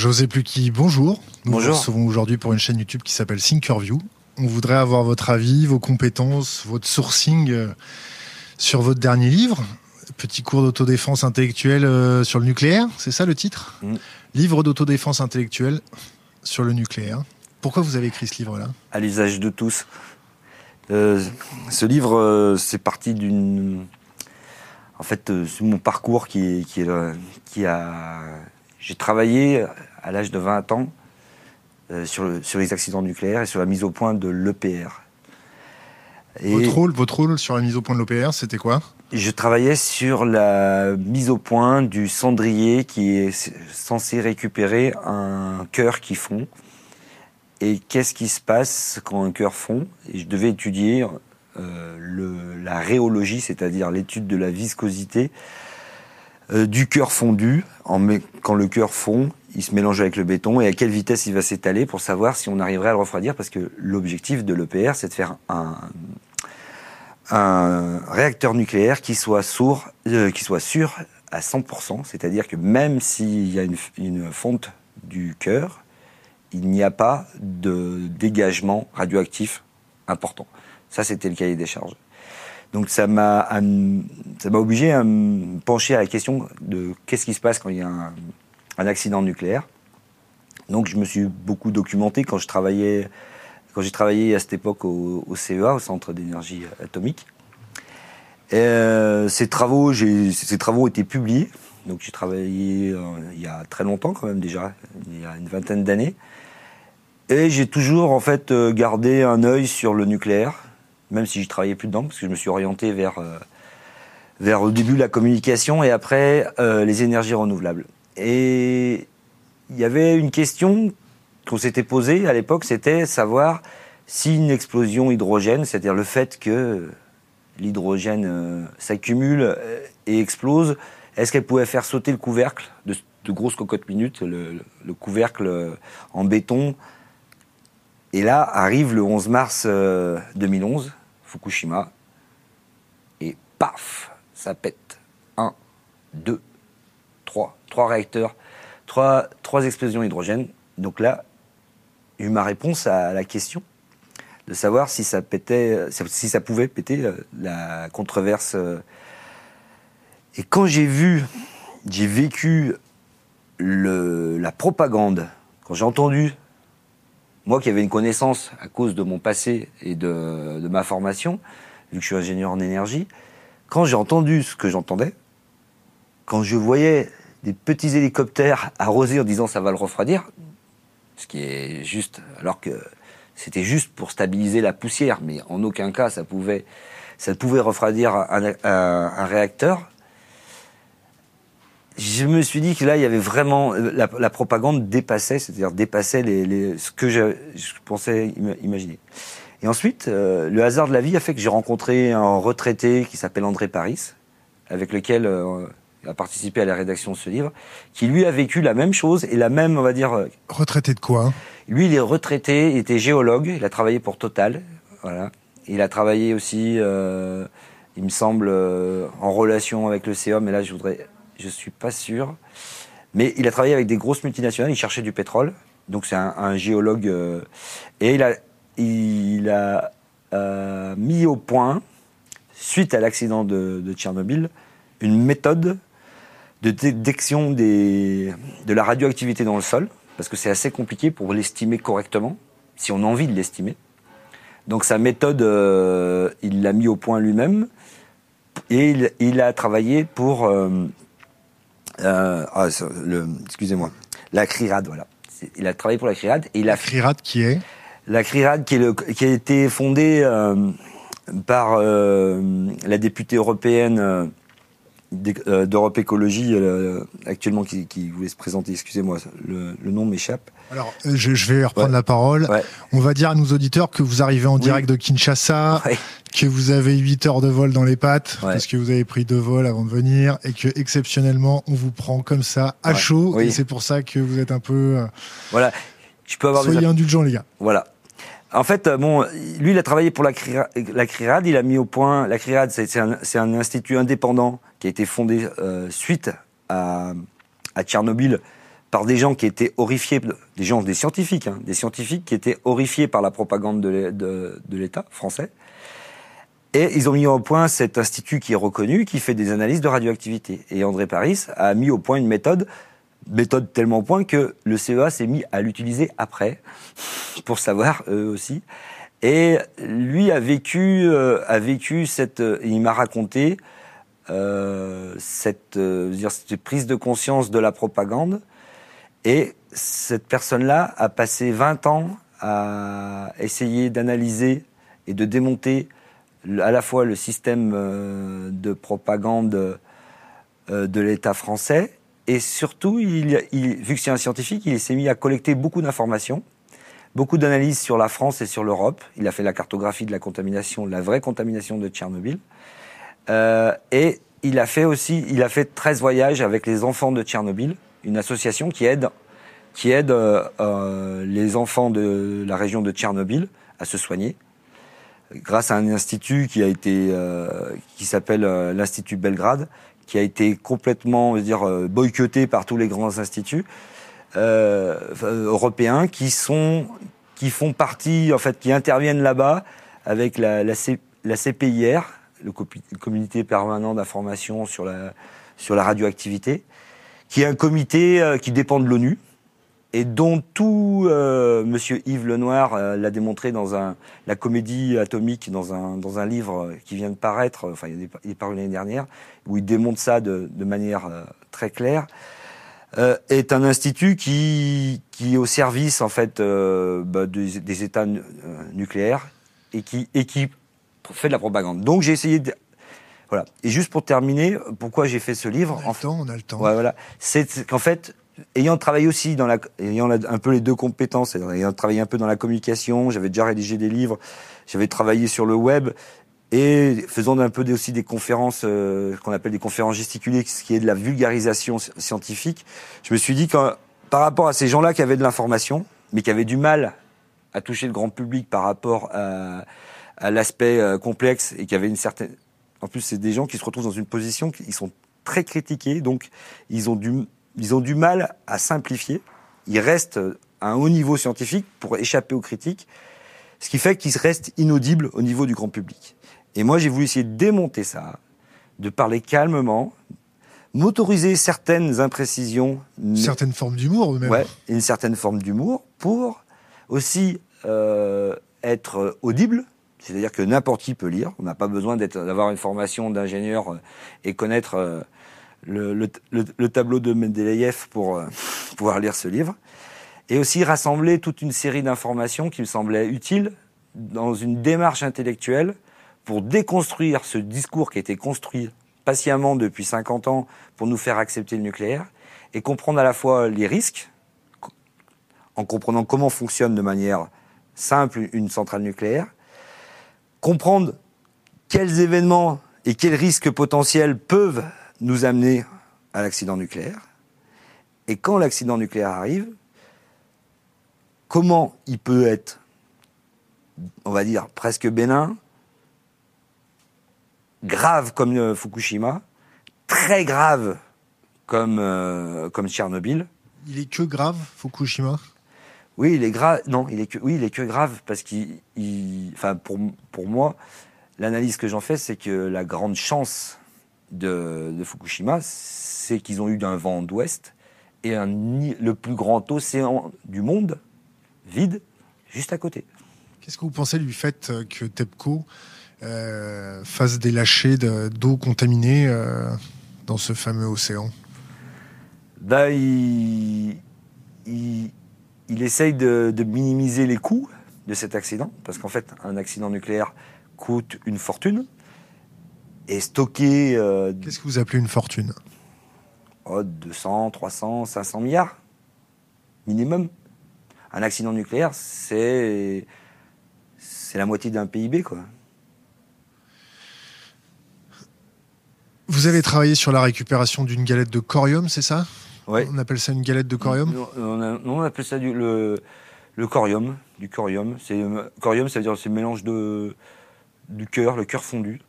José Plucky, bonjour. Nous Bonjour. vous recevons aujourd'hui pour une chaîne YouTube qui s'appelle Thinkerview. On voudrait avoir votre avis, vos compétences, votre sourcing euh, sur votre dernier livre. Petit cours d'autodéfense intellectuelle euh, sur le nucléaire, c'est ça le titre Mm. Livre d'autodéfense intellectuelle sur le nucléaire. Pourquoi vous avez écrit ce livre-là? À l'usage de tous. Euh, ce livre, euh, c'est parti d'une. En fait, euh, c'est mon parcours qui, qui a. J'ai travaillé à l'âge de 20 ans euh, sur, le- sur les accidents nucléaires et sur la mise au point de l'EPR. Votre, rôle, votre rôle sur la mise au point de l'OPR, c'était quoi? Je travaillais sur la mise au point du cendrier qui est censé récupérer un cœur qui fond. Et qu'est-ce qui se passe quand un cœur fond? Et je devais étudier euh, le, la rhéologie, c'est-à-dire l'étude de la viscosité euh, du cœur fondu. En, quand le cœur fond, il se mélange avec le béton et à quelle vitesse il va s'étaler pour savoir si on arriverait à le refroidir. Parce que l'objectif de l'EPR, c'est de faire un, réacteur nucléaire qui soit sourd, euh, qui soit sûr à 100%, c'est-à-dire que même s'il y a une, une fonte du cœur, il n'y a pas de dégagement radioactif important. Ça, c'était le cahier des charges. Donc ça m'a obligé à me pencher à la question de qu'est-ce qui se passe quand il y a un, un accident nucléaire. Donc je me suis beaucoup documenté quand j'ai travaillé à cette époque au, CEA, au Centre d'énergie atomique. Euh, ces travaux, ont été publiés. Donc j'ai travaillé euh, il y a très longtemps quand même déjà, il y a une vingtaine d'années. Et j'ai toujours en fait euh, gardé un œil sur le nucléaire, même si je travaillais plus dedans, parce que je me suis orienté vers vers au début la communication et après les énergies renouvelables. Et il y avait une question qu'on s'était posée à l'époque, c'était savoir si une explosion hydrogène, c'est-à-dire le fait que l'hydrogène euh, s'accumule euh, et explose, est-ce qu'elle pouvait faire sauter le couvercle de, grosses cocottes minutes, le, le couvercle euh, en béton? Et là arrive le 11 mars euh, 2011, Fukushima, et paf, ça pète. Un, deux, trois, réacteurs, trois, explosions hydrogène. Donc là, eu ma réponse à la question de savoir si ça ça pouvait péter euh, la controverse. euh. Et quand j'ai vu, j'ai vécu la propagande, quand j'ai entendu, moi qui avais une connaissance à cause de mon passé et de ma formation, vu que je suis ingénieur en énergie, quand j'ai entendu ce que j'entendais, quand je voyais des petits hélicoptères arrosés en disant ça va le refroidir, ce qui est juste, alors que c'était juste pour stabiliser la poussière, mais en aucun cas ça pouvait, ça pouvait refroidir un, réacteur. Je me suis dit que là, il y avait vraiment la, propagande dépassait, c'est-à-dire dépassait ce que je, pensais im- imaginer. Et ensuite, euh, le hasard de la vie a fait que j'ai rencontré un retraité qui s'appelle André Paris, avec lequel euh, a participé à la rédaction de ce livre, qui lui a vécu la même chose et la même, on va dire, Retraité de quoi hein? Lui, il est retraité, il était géologue, il a travaillé pour Total, voilà. Il a travaillé aussi, euh, il me semble, euh, en relation avec le CEA, mais là, je voudrais, je suis pas sûr. Mais il a travaillé avec des grosses multinationales, il cherchait du pétrole, donc c'est un, un géologue, euh, et il a, il a mis au point, suite à l'accident de, de Tchernobyl, une méthode de détection des, de la radioactivité dans le sol, parce que c'est assez compliqué pour l'estimer correctement, si on a envie de l'estimer. Donc sa méthode, euh, il l'a mis au point lui-même, et il, il a travaillé pour... euh, euh, ah, excusez-moi, la CRIRAD, voilà. Il a travaillé pour la CRIRAD, et il a Crirat qui est la CRIRAD qui, est le- qui a été fondée euh, par euh, la députée européenne d'Europe Écologie, euh, actuellement qui, qui voulait se présenter, excusez-moi, le, le nom m'échappe. Alors, euh, je, je vais reprendre Ouais. la parole. Ouais. On va dire à nos auditeurs que vous arrivez en Oui. direct de Kinshasa, Ouais. que vous avez 8 heures de vol dans les pattes, Ouais. parce que vous avez pris deux vols avant de venir, et que exceptionnellement, on vous prend comme ça, à chaud, Oui. et c'est pour ça que vous êtes un peu... euh, Voilà. Je peux avoir des soyez indulgents, les gars. Voilà. En fait, euh, bon, lui, il a travaillé pour la, CRIRA- la CRIRAD. Il a mis au point. La CRIRAD, c'est un, institut indépendant qui a été fondé euh, suite à, à Tchernobyl par des gens qui étaient horrifiés, des gens, des scientifiques, hein, des scientifiques qui étaient horrifiés par la propagande de l'État français. Et ils ont mis au point cet institut qui est reconnu, qui fait des analyses de radioactivité. Et André Paris a mis au point une méthode, méthode tellement au point que le CEA s'est mis à l'utiliser après, pour savoir eux aussi. Et lui a vécu, euh, a vécu cette, il m'a raconté euh, cette, euh, dire, cette prise de conscience de la propagande. Et cette personne-là a passé 20 ans à essayer d'analyser et de démonter à la fois le système euh, de propagande euh, de l'État français et surtout, vu que c'est un scientifique, il s'est mis à collecter beaucoup d'informations, beaucoup d'analyses sur la France et sur l'Europe. Il a fait la cartographie de la contamination, la vraie contamination de Tchernobyl. Euh, et il a fait aussi, il a fait 13 voyages avec les enfants de Tchernobyl, une association qui aide, qui aide euh, euh les enfants de la région de Tchernobyl à se soigner grâce à un institut qui a été, qui s'appelle l'Institut Belgrade, qui a été complètement, euh, boycotté par tous les grands instituts européens qui font partie, en fait, qui interviennent là-bas avec la, la, CPIR, le comité permanent d'information sur la, sur la radioactivité, qui est un comité qui dépend de l'ONU, et dont tout euh, Monsieur Yves Lenoir euh, l'a démontré dans un, la comédie atomique, dans un, dans un livre qui vient de paraître, enfin il est, paru l'année dernière, où il démontre ça de, de manière euh, très claire, euh, est un institut qui, qui est au service en fait bah, des, des, États nucléaires et qui, et qui fait de la propagande. Donc j'ai essayé de, voilà. Et juste pour terminer, pourquoi j'ai fait ce livre On a le temps, on a le temps. Ouais, voilà. C'est qu'en fait, ayant travaillé aussi dans la, ayant un peu les deux compétences, ayant travaillé un peu dans la communication, j'avais déjà rédigé des livres, j'avais travaillé sur le web et faisant un peu aussi des conférences euh, qu'on appelle des conférences gesticulées, ce qui est de la vulgarisation scientifique. Je me suis dit que par rapport à ces gens-là qui avaient de l'information, mais qui avaient du mal à toucher le grand public par rapport à, l'aspect euh, complexe et qui avaient une certaine, en plus c'est des gens qui se retrouvent dans une position, ils sont très critiqués, donc ils ont du ils ont du mal à simplifier. Ils restent à un haut niveau scientifique pour échapper aux critiques, ce qui fait qu'ils restent inaudibles au niveau du grand public. Et moi, j'ai voulu essayer de démonter ça, de parler calmement, m'autoriser certaines imprécisions. Certaines formes d'humour, même. Ouais, une certaine forme d'humour pour aussi euh, être audible. C'est-à-dire que n'importe qui peut lire. On n'a pas besoin d'avoir une formation d'ingénieur euh, et connaître euh, le, le, le, tableau de Mendeleïev pour euh, pouvoir lire ce livre, et aussi rassembler toute une série d'informations qui me semblaient utiles dans une démarche intellectuelle pour déconstruire ce discours qui a été construit patiemment depuis 50 ans pour nous faire accepter le nucléaire, et comprendre à la fois les risques, en comprenant comment fonctionne de manière simple une centrale nucléaire, comprendre quels événements et quels risques potentiels peuvent nous amener à l'accident nucléaire. Et quand l'accident nucléaire arrive, comment il peut être, on va dire, presque bénin, grave comme euh, Fukushima, très grave comme, euh, comme Tchernobyl? Il est que grave, Fukushima? Oui, il est grave. Non, il est que, oui, il est que grave parce qu'il, enfin, pour, pour moi, l'analyse que j'en fais, c'est que la grande chance de, Fukushima, c'est qu'ils ont eu un vent d'ouest et un, le plus grand océan du monde, vide, juste à côté. Qu'est-ce que vous pensez du fait que TEPCO euh, fasse des lâchers d'eau contaminée euh, dans ce fameux océan? Bah, il, il, il, essaye de, de, minimiser les coûts de cet accident, parce qu'en fait, un accident nucléaire coûte une fortune et stocker. Euh, Qu'est-ce que vous appelez une fortune? Oh, 200, 300, 500 milliards minimum. Un accident nucléaire, c'est c'est la moitié d'un PIB, quoi. Vous avez travaillé sur la récupération d'une galette de corium, c'est ça? Oui. On appelle ça une galette de corium? Non, on, appelle ça du, le, le corium, du corium. C'est corium, ça veut dire c'est le mélange de du cœur, le cœur fondu.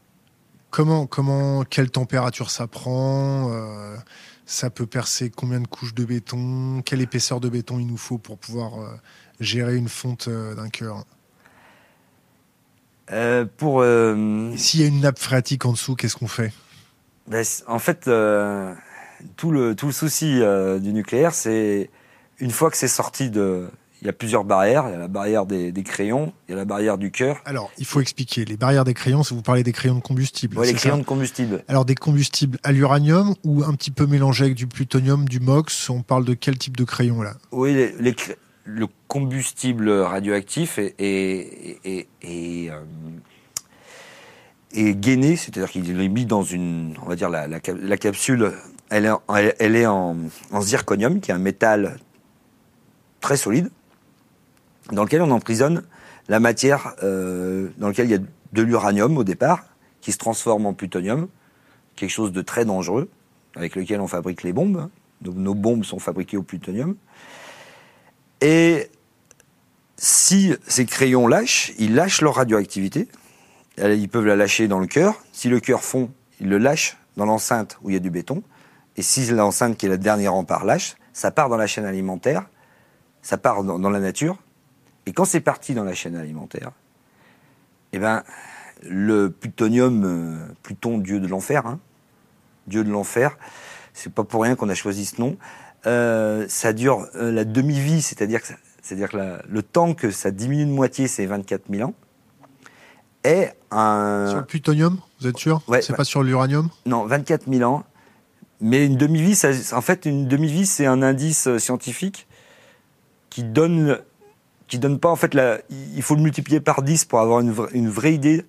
Comment, comment, quelle température ça prend euh, Ça peut percer combien de couches de béton Quelle épaisseur de béton il nous faut pour pouvoir euh, gérer une fonte euh, d'un cœur? Pour S'il y a une nappe phréatique en dessous, qu'est-ce qu'on fait? Ben, c- en fait, tout le tout le souci du nucléaire, c'est une fois que c'est sorti de, il y a plusieurs barrières. Il y a la barrière des, des crayons, il y a la barrière du cœur, Alors, il faut expliquer. Les barrières des crayons, si vous parlez des crayons de combustible. ouais, les crayons de combustible. Alors, des combustibles à l'uranium ou un petit peu mélangés avec du plutonium, du MOX On parle de quel type de crayon là? Oui, les, les cr- le combustible radioactif est, est, est, est, euh, est gainé, c'est-à-dire qu'il est mis dans une, on va dire la, la, cap- la capsule, elle est, en, elle, elle est en, en zirconium, qui est un métal très solide, dans lequel on emprisonne la matière, euh, dans lequel il y a de l'uranium au départ, qui se transforme en plutonium, quelque chose de très dangereux, avec lequel on fabrique les bombes. Nos, nos bombes sont fabriquées au plutonium. Et si ces crayons lâchent, ils lâchent leur radioactivité. Ils peuvent la lâcher dans le cœur. Si le cœur fond, ils le lâchent dans l'enceinte où il y a du béton. Et si l'enceinte qui est le dernier rempart lâche, ça part dans la chaîne alimentaire, ça part dans la nature. Et quand c'est parti dans la chaîne alimentaire, eh ben, le plutonium, euh, Pluton, dieu de l'enfer, hein, dieu de l'enfer, c'est pas pour rien qu'on a choisi ce nom. Euh, ça dure euh, la demi-vie, c'est-à-dire que, ça- c'est-à-dire que la- le temps que ça diminue de moitié, c'est 24 000 ans. Et un, Sur le plutonium, vous êtes sûr? Ouais, C'est pas sur l'uranium? Non, 24 000 ans. Mais une demi-vie, ça- en fait, une demi-vie, c'est un indice scientifique qui donne, qui donne pas, en fait, la, il faut le multiplier par 10 pour avoir une, vra- une vraie idée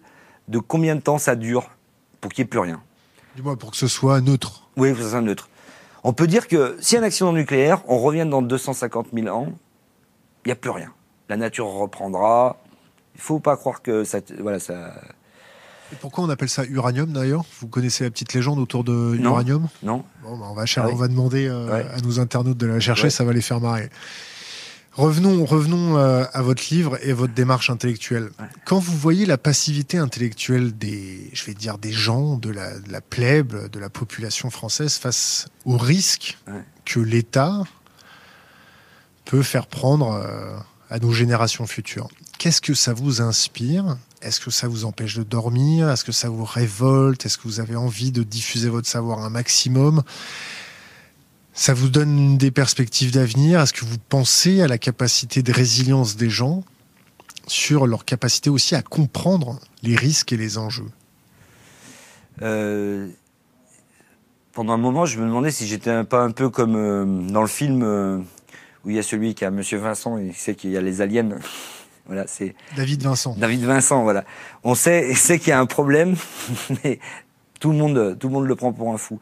de combien de temps ça dure pour qu'il n'y ait plus rien. Dis-moi, pour que ce soit neutre. Oui, c'est un neutre. On peut dire que si un accident nucléaire, on revient dans 250 000 ans, il n'y a plus rien. La nature reprendra. Il faut pas croire que ça, voilà, ça, Et pourquoi on appelle ça uranium d'ailleurs? Vous connaissez la petite légende autour de l'uranium? Non. Bon, bah, on, va cher- Ah oui. on va demander euh, Ouais. à nos internautes de la chercher, Ouais. ça va les faire marrer. Revenons, revenons euh, à votre livre et votre démarche intellectuelle. Ouais. Quand vous voyez la passivité intellectuelle des, je vais dire, des gens, de la, de la plèbe, de la population française face au risque Ouais. que l'État peut faire prendre euh, à nos générations futures, qu'est-ce que ça vous inspire? Est-ce que ça vous empêche de dormir? Est-ce que ça vous révolte? Est-ce que vous avez envie de diffuser votre savoir un maximum? Ça vous donne des perspectives d'avenir? Est-ce que vous pensez à la capacité de résilience des gens sur leur capacité aussi à comprendre les risques et les enjeux? Euh, pendant un moment, je me demandais si j'étais pas un peu comme euh, dans le film euh, où il y a celui qui a Monsieur Vincent et il sait qu'il y a les aliens. voilà, c'est David Vincent. David Vincent. Voilà, on sait, sait qu'il y a un problème, mais tout le monde, tout le monde le prend pour un fou.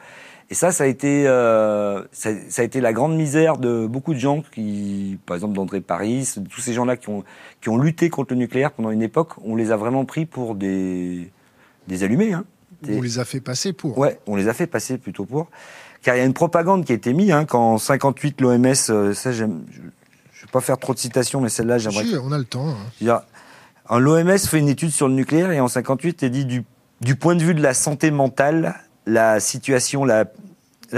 Et ça, ça a été, euh, ça, ça a été la grande misère de beaucoup de gens qui, par exemple d'André Paris, tous ces gens-là qui ont, qui ont lutté contre le nucléaire pendant une époque, on les a vraiment pris pour des, des allumés. Hein. On les a fait passer pour. Ouais, on les a fait passer plutôt pour. Car il y a une propagande qui a été mise, hein, quand en 58 l'OMS, ça j'aime, je, je vais pas faire trop de citations, mais celle-là j'aimerais. Si, on a le temps. hein. L'OMS fait une étude sur le nucléaire et en 58 elle dit du, du point de vue de la santé mentale, la situation, la,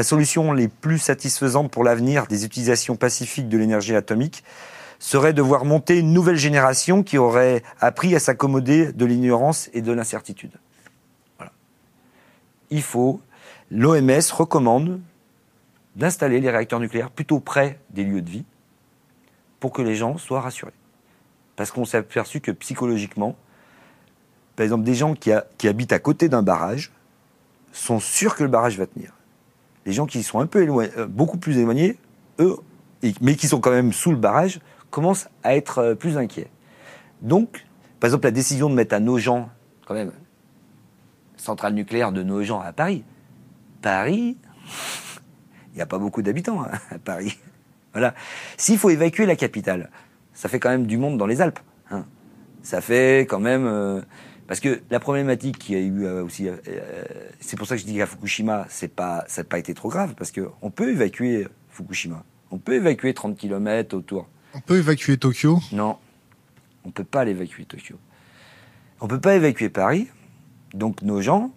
solution les plus satisfaisantes pour l'avenir des utilisations pacifiques de l'énergie atomique serait de voir monter une nouvelle génération qui aurait appris à s'accommoder de l'ignorance et de l'incertitude. Voilà. Il faut, l'OMS recommande d'installer les réacteurs nucléaires plutôt près des lieux de vie pour que les gens soient rassurés. Parce qu'on s'est aperçu que psychologiquement, par exemple, des gens qui habitent à côté d'un barrage sont sûrs que le barrage va tenir. Les gens qui sont un peu éloignés, euh, beaucoup plus éloignés, eux, mais qui sont quand même sous le barrage, commencent à être euh, plus inquiets. Donc, par exemple, la décision de mettre à Nogent, quand même, centrale nucléaire de Nogent à Paris. Paris, il n'y a pas beaucoup d'habitants hein, à Paris. Voilà. S'il faut évacuer la capitale, ça fait quand même du monde dans les Alpes. hein. Ça fait quand même. euh, parce que la problématique qui a eu euh, aussi, euh, euh, c'est pour ça que je dis qu'à Fukushima, c'est pas, ça n'a pas été trop grave, parce que on peut évacuer Fukushima, on peut évacuer 30 km autour. On peut évacuer Tokyo? Non, on peut pas l'évacuer Tokyo. On peut pas évacuer Paris, donc nos gens.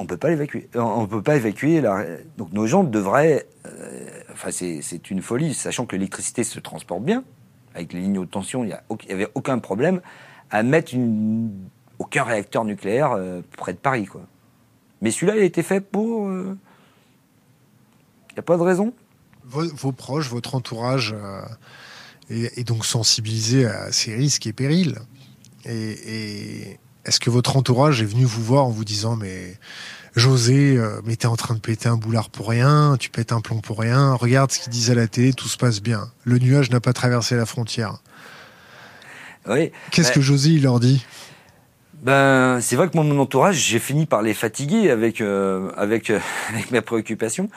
on peut pas l'évacuer. On peut pas évacuer. La... Donc nos gens devraient. euh, enfin, c'est c'est une folie, sachant que l'électricité se transporte bien avec les lignes haute tension. Il n'y avait aucun problème à mettre aucun réacteur nucléaire euh, près de Paris, quoi. Mais celui-là, il a été fait pour. euh, Il n'y a pas de raison? Vos, proches, votre entourage euh, est, donc sensibilisé à ces risques et périls. Et, et est-ce que votre entourage est venu vous voir en vous disant mais José, euh, mais t'es en train de péter un boulard pour rien, tu pètes un plomb pour rien, regarde ce qu'ils disent à la télé, tout se passe bien. Le nuage n'a pas traversé la frontière. Oui. Qu'est-ce que José il leur dit Ben, c'est vrai que moi, mon entourage, j'ai fini par les fatiguer avec, euh, avec, euh, avec mes préoccupations.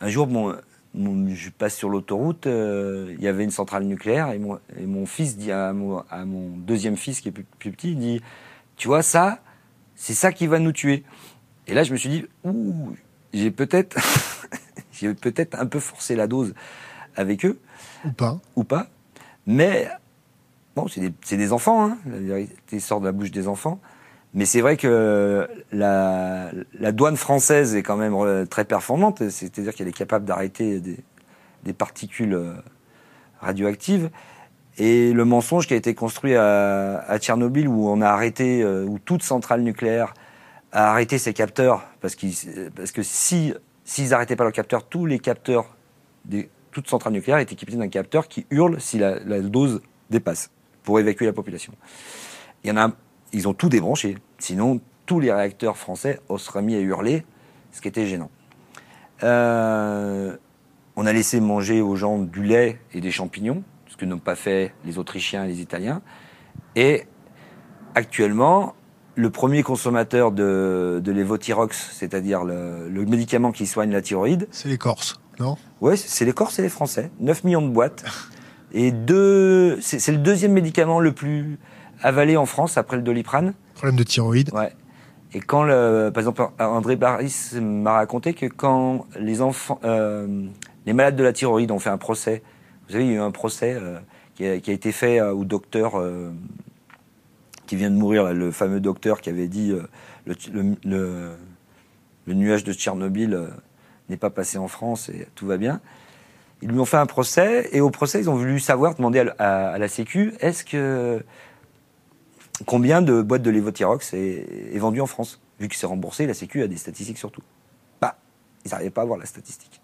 Un jour, bon, mon- je passe sur l'autoroute, euh, il y avait une centrale nucléaire et mon, et mon fils dit à mon, à mon deuxième fils qui est plus, plus petit, il dit, tu vois ça, c'est ça qui va nous tuer. Et là, je me suis dit, ouh, j'ai peut-être, j'ai peut-être un peu forcé la dose avec eux ou pas ou pas. Mais c'est des, enfants, hein. la vérité sort de la bouche des enfants. Mais c'est vrai que la, douane française est quand même très performante, c'est-à-dire qu'elle est capable d'arrêter des, particules euh, radioactives. Et le mensonge qui a été construit à, Tchernobyl, où on a arrêté, euh, toute centrale nucléaire a arrêté ses capteurs, parce, que si s'ils n'arrêtaient pas leurs capteurs, tous les capteurs toute centrale nucléaire est équipée d'un capteur qui hurle si la dose dépasse pour évacuer la population. Il y en a, ils ont tout débranché. Sinon, tous les réacteurs français seraient mis à hurler, ce qui était gênant. Euh, on a laissé manger aux gens du lait et des champignons, ce que n'ont pas fait les Autrichiens et les Italiens. Et actuellement, le premier consommateur de, de c'est-à-dire le, le médicament qui soigne la thyroïde, C'est les Corses, non? Ouais, c'est les Corses et les Français. 9 millions de boîtes. Et deux, c'est le deuxième médicament le plus avalé en France après le doliprane. Problème de thyroïde. Ouais. Et quand, le, par exemple, André Baris m'a raconté que quand les enfants, euh, les malades de la thyroïde ont fait un procès, vous savez, il y a eu un procès euh, qui, a, qui a été fait euh, au docteur euh, qui vient de mourir, là, le fameux docteur qui avait dit euh, le, le, le, le nuage de Tchernobyl n'est pas passé en France et tout va bien. Ils lui ont fait un procès et au procès, ils ont voulu savoir, demander à, la Sécu, est-ce que combien de boîtes de Levothyrox est, est en France? Vu que c'est remboursé, la Sécu a des statistiques sur tout. Bah, ils n'arrivaient pas à avoir la statistique.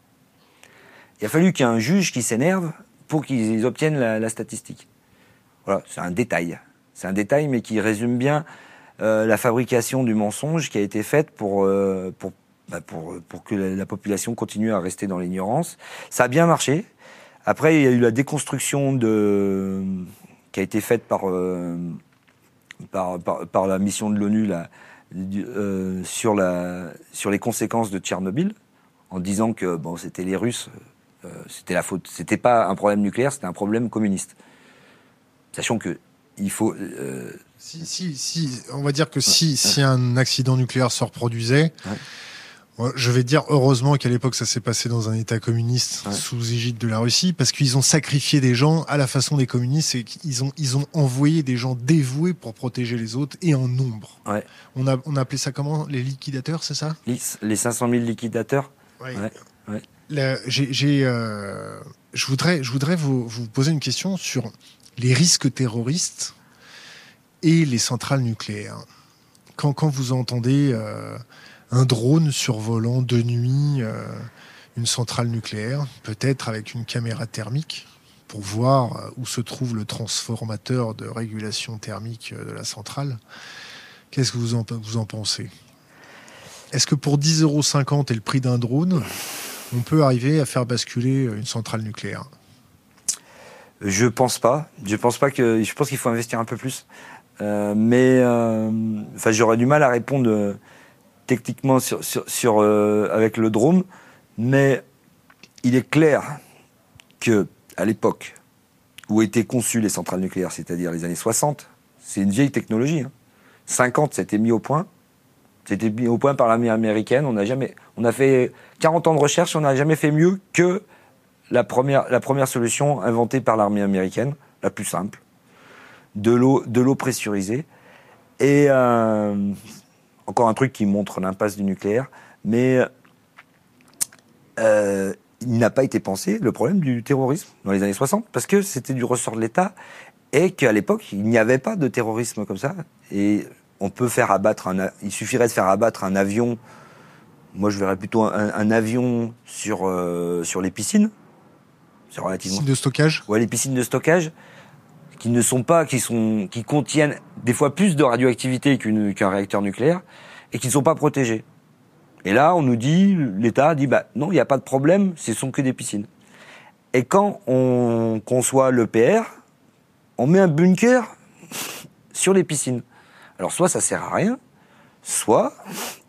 Il a fallu qu'il y ait un juge qui s'énerve pour qu'ils obtiennent la, statistique. Voilà, c'est un détail. C'est un détail, mais qui résume bien euh, la fabrication du mensonge qui a été faite pour, euh, pour, bah, pour, pour que la, la population continue à rester dans l'ignorance. Ça a bien marché. Après, il y a eu la déconstruction de, qui a été faite par, euh, par, par, par la mission de l'ONU euh, sur, la, sur les conséquences de Tchernobyl, en disant que bon, c'était les Russes, euh, c'était la faute, c'était pas un problème nucléaire, c'était un problème communiste. Sachant que il faut, euh, Si, si, si, on va dire que si, si un accident nucléaire se reproduisait, Ouais. Je vais dire heureusement qu'à l'époque ça s'est passé dans un État communiste Ouais. sous égide de la Russie, parce qu'ils ont sacrifié des gens à la façon des communistes et qu'ils ont, ils ont envoyé des gens dévoués pour protéger les autres et en nombre. Ouais. On, a, on a appelé ça comment? Les liquidateurs, c'est ça? Les, les 500 000 liquidateurs, Ouais. Ouais, ouais. Là, j'ai, j'ai, euh, je voudrais, je voudrais vous, vous poser une question sur les risques terroristes et les centrales nucléaires. Quand, quand vous entendez euh, un drone survolant de nuit euh, une centrale nucléaire, peut-être avec une caméra thermique, pour voir euh, où se trouve le transformateur de régulation thermique euh, de la centrale, qu'est-ce que vous en, pensez? Est-ce que pour 10,50 euros et le prix d'un drone, on peut arriver à faire basculer une centrale nucléaire? Je pense pas. Je pense pas que. Je pense qu'il faut investir un peu plus. Mais j'aurais du mal à répondre techniquement sur, sur, sur, euh, avec le drone. Mais il est clair que à l'époque où étaient conçues les centrales nucléaires, c'est-à-dire les années 60, c'est une vieille technologie. Hein. 50, c'était mis au point. C'était mis au point par l'armée américaine. On jamais, on a fait 40 ans de recherche, on n'a jamais fait mieux que la première, la première solution inventée par l'armée américaine, la plus simple, de l'eau, de l'eau pressurisée. Et euh, encore un truc qui montre l'impasse du nucléaire, mais euh, il n'a pas été pensé le problème du terrorisme dans les années 60, parce que c'était du ressort de l'État, et qu'à l'époque, il n'y avait pas de terrorisme comme ça. Et on peut faire abattre un, il suffirait de faire abattre un avion. Moi, je verrais plutôt un, avion sur euh, sur les piscines. C'est relativement. Piscines de stockage. Ouais, les piscines de stockage qui ne sont pas, qui sont, qui contiennent des fois plus de radioactivité qu'un réacteur nucléaire et qui ne sont pas protégées. Et là, on nous dit, l'État dit, bah non, il n'y a pas de problème, ce sont que des piscines. Et quand on conçoit l'EPR, on met un bunker sur les piscines. Alors soit ça sert à rien, soit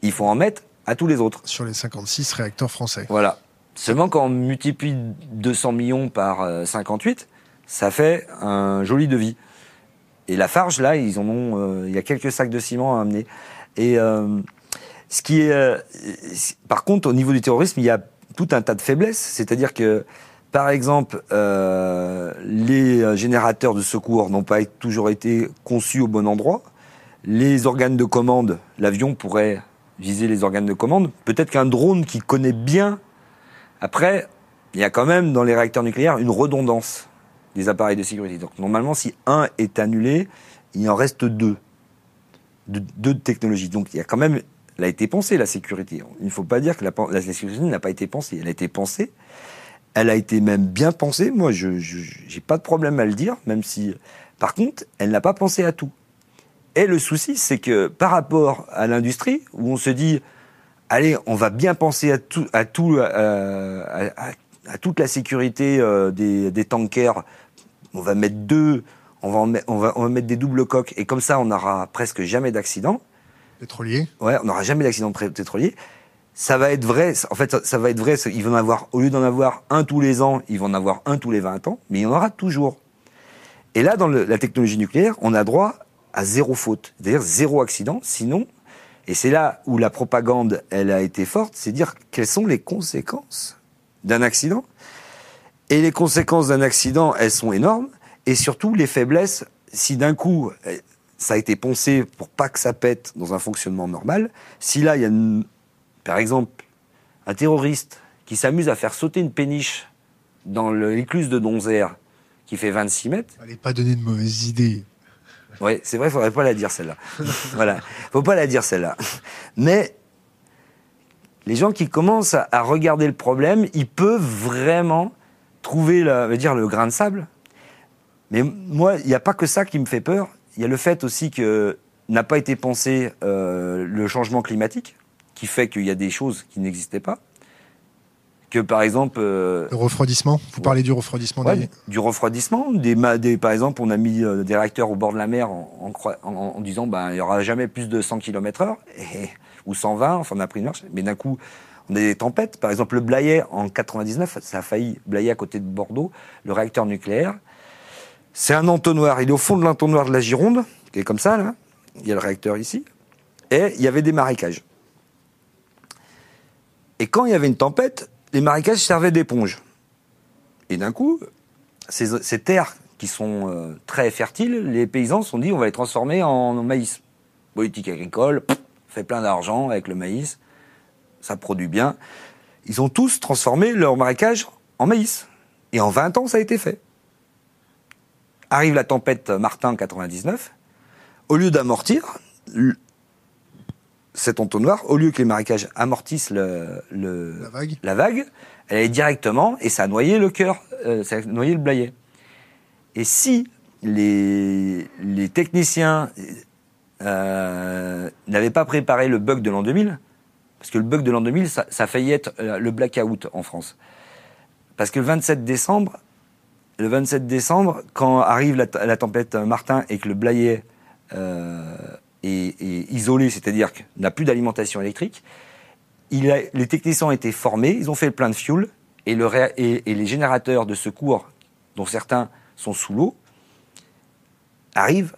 il faut en mettre à tous les autres. Sur les 56 réacteurs français. Voilà. Seulement quand on multiplie 200 millions par 58, euh, ça fait un joli devis. Et la farge, là, ils en ont, euh, il y a quelques sacs de ciment à amener. Et euh, ce qui est, par contre, au niveau du terrorisme, il y a tout un tas de faiblesses. C'est-à-dire que par exemple, euh, les générateurs de secours n'ont pas toujours été conçus au bon endroit. Les organes de commande, l'avion pourrait viser les organes de commande. Peut-être qu'un drone qui connaît bien. Après, il y a quand même dans les réacteurs nucléaires une redondance des appareils de sécurité. Donc normalement, si un est annulé, il en reste deux. deux technologies. Donc il y a quand même, elle a été pensée la sécurité. Il ne faut pas dire que la, sécurité n'a pas été pensée. Elle a été pensée. Elle a été même bien pensée. Moi, je n'ai pas de problème à le dire, même si. Par contre, elle n'a pas pensé à tout. Et le souci, c'est que par rapport à l'industrie, où on se dit, allez, on va bien penser à tout, à euh, toute la sécurité euh, des, tankers. On va mettre deux, on va, on va, on va mettre des doubles coques, et comme ça, on n'aura presque jamais d'accident. Pétrolier. Ouais, on n'aura jamais d'accident pétrolier ça va être vrai. En fait, ça, va être vrai. Ils vont en avoir, au lieu d'en avoir un tous les ans, ils vont en avoir un tous les 20 ans, mais il y en aura toujours. Et là, dans la technologie nucléaire, on a droit à zéro faute, c'est-à-dire zéro accident. Sinon, et c'est là où la propagande, elle a été forte, c'est dire quelles sont les conséquences d'un accident. Et les conséquences d'un accident, elles sont énormes. Et surtout, les faiblesses, si d'un coup, eh, ça a été poncé pour pas que ça pète dans un fonctionnement normal, si là, il y a une par exemple, un terroriste qui s'amuse à faire sauter une péniche dans l'écluse de Donzère qui fait 26 mètres. Allez pas donner de mauvaises idées. Oui, c'est vrai, il faudrait pas la dire celle-là. voilà, faut pas la dire celle-là. Mais les gens qui commencent à, regarder le problème, ils peuvent vraiment trouver la, dire, le grain de sable. Mais moi, il n'y a pas que ça qui me fait peur. Il y a le fait aussi que n'a pas été pensé euh, le changement climatique qui fait qu'il y a des choses qui n'existaient pas. Que par exemple. Euh, le refroidissement Vous parlez du refroidissement des... Du refroidissement. Des, des, par exemple, on a mis euh, des réacteurs au bord de la mer en, en, en, disant ben, il n'y aura jamais plus de 100 km/h, ou 120, enfin on a pris une marche. Mais d'un coup, des tempêtes. Par exemple, le Blayet en 99, ça a failli, Blayet à côté de Bordeaux, le réacteur nucléaire. C'est un entonnoir. Il est au fond de l'entonnoir de la Gironde, qui est comme ça, là. Il y a le réacteur ici. Et il y avait des marécages. Et quand il y avait une tempête, les marécages servaient d'éponge. Et d'un coup, ces, terres qui sont euh, très fertiles, les paysans se sont dit on va les transformer en, maïs. Politique agricole, fait plein d'argent avec le maïs, ça produit bien. Ils ont tous transformé leur marécage en maïs. Et en 20 ans, ça a été fait. Arrive la tempête Martin 99. Au lieu d'amortir, cet entonnoir, au lieu que les marécages amortissent le, la, vague. elle est directement, et ça a noyé le cœur, euh, ça a noyé le blayet. Et si les, les techniciens euh, n'avaient pas préparé le bug de l'an 2000, parce que le bug de l'an 2000, ça, ça a failli être euh, le blackout en France. Parce que le 27 décembre, le 27 décembre, quand arrive la, tempête Martin et que le blayet et isolé, c'est-à-dire qu'il n'a plus d'alimentation électrique. Les techniciens ont été formés, ils ont fait le plein de fuel, et, le, et, les générateurs de secours, dont certains sont sous l'eau, arrivent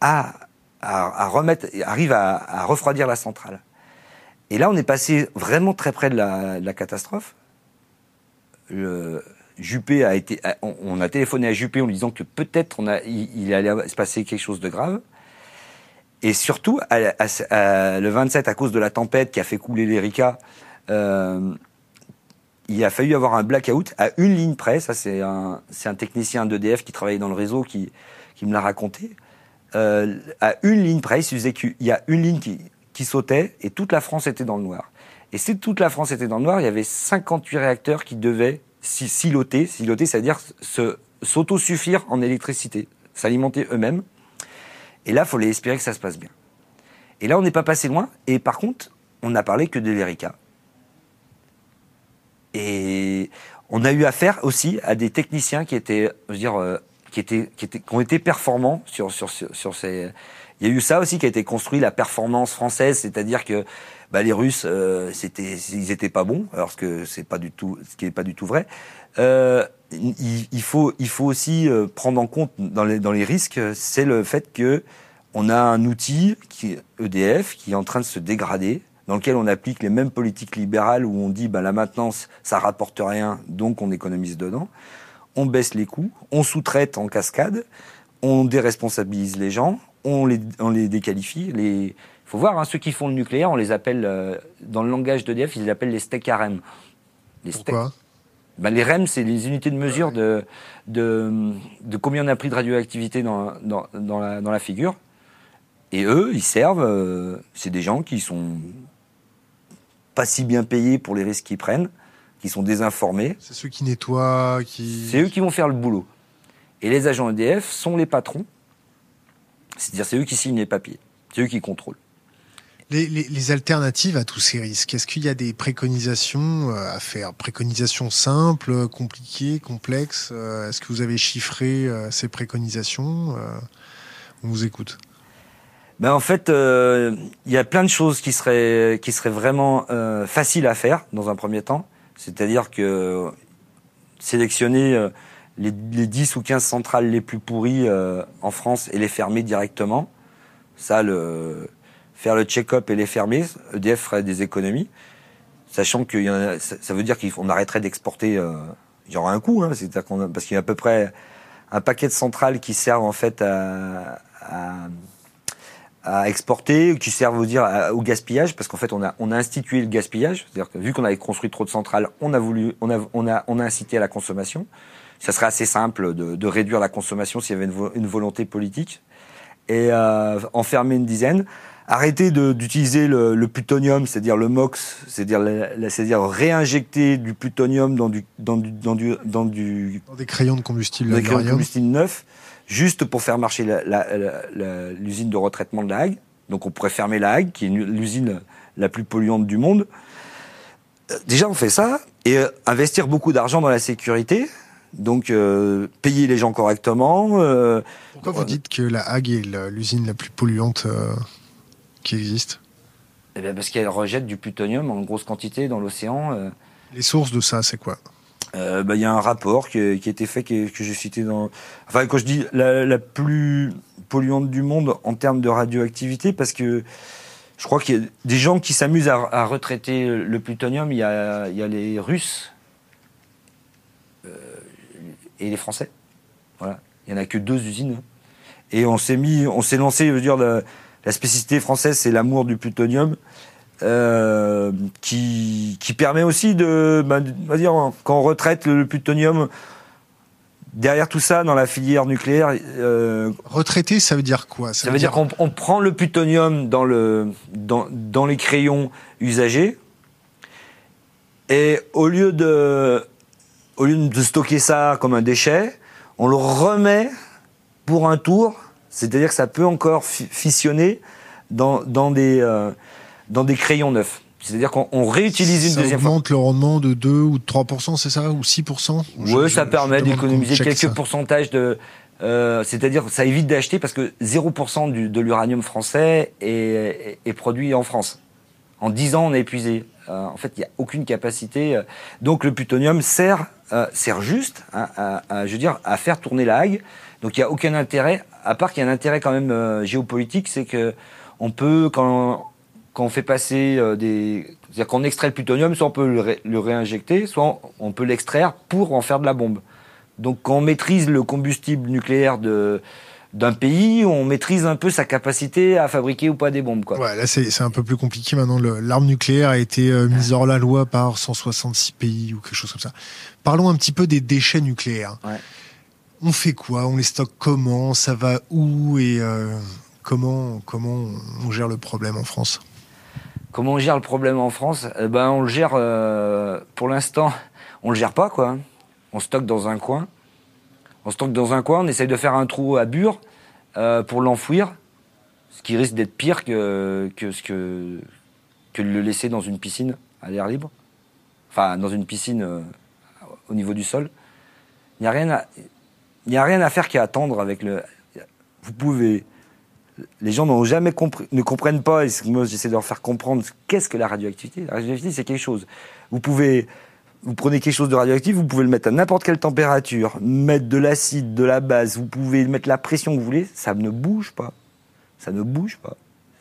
à, arrivent à, refroidir la centrale. Et là, on est passé vraiment très près de la, catastrophe. Juppé a été, on, a téléphoné à Juppé en lui disant que peut-être il allait se passer quelque chose de grave. Et surtout, le 27, à cause de la tempête qui a fait couler l'Erika, euh, il a fallu avoir un blackout à une ligne près. Ça, c'est un, technicien d'EDF qui travaillait dans le réseau qui, me l'a raconté. Euh, à une ligne près, il y a une ligne qui, qui sautait et toute la France était dans le noir. Et si toute la France était dans le noir, il y avait 58 réacteurs qui devaient siloter. Siloter, c'est-à-dire s'autosuffire en électricité, s'alimenter eux-mêmes. Et là, il fallait espérer que ça se passe bien. Et là, on n'est pas passé loin. Et par contre, on n'a parlé que de l'ERICA. Et on a eu affaire aussi à des techniciens qui étaient, je veux dire, euh, qui étaient, qui étaient, qui ont été performants sur, sur, sur, ces. Il y a eu ça aussi qui a été construit, la performance française, c'est-à-dire que bah, les Russes, euh, c'était, ils étaient pas bons, alors que c'est pas du tout, ce qui est pas du tout vrai. Euh, il, faut, il faut aussi euh, prendre en compte dans les, dans les risques, c'est le fait que on a un outil qui EDF qui est en train de se dégrader, dans lequel on applique les mêmes politiques libérales où on dit bah, la maintenance ça rapporte rien, donc on économise dedans. On baisse les coûts, on sous-traite en cascade, on déresponsabilise les gens, on les, on les déqualifie. Les, faut voir, hein, ceux qui font le nucléaire, on les appelle, euh, dans le langage d'EDF, ils les appellent les steaks à REM. Les Pourquoi? Ben, Les REM, c'est les unités de mesure de, de, de, combien on a pris de radioactivité dans, dans, dans, la, dans la figure. Et eux, ils servent, euh, c'est des gens qui sont pas si bien payés pour les risques qu'ils prennent, qui sont désinformés. C'est ceux qui nettoient, qui... C'est eux qui vont faire le boulot. Et les agents EDF sont les patrons, c'est-à-dire c'est eux qui signent les papiers, c'est eux qui contrôlent. Les, alternatives à tous ces risques, est-ce qu'il y a des préconisations euh, à faire? Préconisations simples, compliquées, complexes euh, Est-ce que vous avez chiffré euh, ces préconisations On vous écoute. Ben en fait, il y a plein de choses qui seraient, qui seraient vraiment faciles à faire dans un premier temps. C'est-à-dire que sélectionner les, les, 10 ou 15 centrales les plus pourries en France et les fermer directement, ça, le, faire le check-up et les fermer, EDF ferait des économies, sachant que ça veut dire qu'on arrêterait d'exporter. Euh, il y aura un coût, hein, parce qu'il y a à peu près un paquet de centrales qui servent en fait à, à, à exporter, qui servent au gaspillage, parce qu'en fait on a, on a institué le gaspillage, c'est-à-dire que vu qu'on avait construit trop de centrales, on a voulu, on a, on a, on a incité à la consommation. Ça serait assez simple de, de réduire la consommation s'il y avait une, une volonté politique et euh, enfermer une dizaine arrêter d'utiliser le, le, plutonium, c'est-à-dire le MOX, c'est-à-dire c'est-à-dire réinjecter du plutonium dans du dans du dans du dans du des crayons de combustible, des crayons de combustible neuf, juste pour faire marcher l'usine de retraitement de la Hague. Donc on pourrait fermer la Hague, qui est l'usine la plus polluante du monde. Euh, déjà on fait ça et euh, investir beaucoup d'argent dans la sécurité. Donc euh, payer les gens correctement. Euh, Pourquoi vous dites que la Hague est l'usine la plus polluante qui existe? Eh bien Parce qu'elle rejette du plutonium en grosse quantité dans l'océan. Euh. Les sources de ça, c'est quoi? Euh, bah, il y a un rapport qui, a été fait que, que j'ai cité dans. Enfin, quand je dis la, plus polluante du monde en termes de radioactivité, parce que je crois qu'il y a des gens qui s'amusent à, retraiter le plutonium. Il y a, il y a les Russes euh, et les Français. Voilà. Il y en a que deux usines. Et on s'est mis, on s'est lancé, je veux dire, la spécificité française, c'est l'amour du plutonium. Euh, qui, qui permet aussi de, bah, on va dire, quand on retraite le plutonium, derrière tout ça, dans la filière nucléaire. Euh, Retraiter, ça veut dire quoi? Ça, veut dire, qu'on on prend le plutonium dans, le, dans, dans les crayons usagés, et au lieu, de, au lieu de stocker ça comme un déchet, on le remet pour un tour c'est-à-dire que ça peut encore fissionner dans, dans, des, euh, dans des crayons neufs. C'est-à-dire qu'on réutilise une deuxième fois. Ça augmente le rendement de 2 ou de 3%, c'est ça Ou 6% Oui, ça permet d'économiser quelques pourcentages de... Euh, c'est-à-dire ça évite d'acheter parce que 0% de l'uranium français est, est, produit en France. En 10 ans, on a épuisé. Euh, en fait, il n'y a aucune capacité. donc le plutonium sert, sert juste à, à, je veux dire, à faire tourner la Hague. Donc il n'y a aucun intérêt à part qu'il y a un intérêt quand même euh, géopolitique, c'est que on peut quand quand on fait passer euh, des, c'est-à-dire qu'on extrait le plutonium, soit on peut le, réinjecter, soit on peut l'extraire pour en faire de la bombe. Donc quand on maîtrise le combustible nucléaire de d'un pays où on maîtrise un peu sa capacité à fabriquer ou pas des bombes. Quoi. Ouais, là c'est un peu plus compliqué maintenant. L'arme nucléaire a été euh, mise hors la loi par 166 pays ou quelque chose comme ça. Parlons un petit peu des déchets nucléaires. Ouais. On fait quoi? On les stocke comment? Ça va où? Et euh, comment, comment on gère le problème en France? Comment on gère le problème en France? Eh ben, On le gère, euh, pour l'instant, on le gère pas. quoi. On stocke dans un coin on stocke dans un coin, on essaye de faire un trou à bure euh, pour l'enfouir, ce qui risque d'être pire que, que, de le laisser dans une piscine à l'air libre. Enfin, dans une piscine euh, au niveau du sol. Il n'y a, rien à, a rien à faire qu'à attendre avec le. Vous pouvez. Les gens n'ont jamais compris, ne comprennent pas, et moi j'essaie de leur faire comprendre qu'est-ce que la radioactivité. La radioactivité, c'est quelque chose. Vous pouvez vous prenez quelque chose de radioactif, vous pouvez le mettre à n'importe quelle température, mettre de l'acide, de la base, vous pouvez mettre la pression que vous voulez, ça ne bouge pas. Ça ne bouge pas.